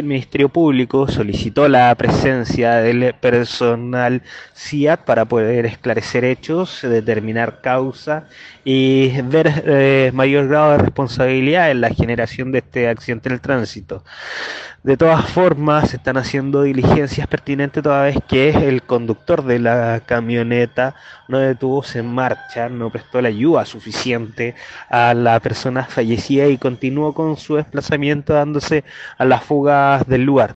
El Ministerio Público solicitó la presencia del personal CIAT para poder esclarecer hechos, determinar causa y ver eh, mayor grado de responsabilidad en la generación de este accidente del tránsito. De todas formas, se están haciendo diligencias pertinentes toda vez que el conductor de la camioneta no detuvo en marcha, no prestó la ayuda suficiente a la persona fallecida y continuó con su desplazamiento dándose a la fuga del lugar.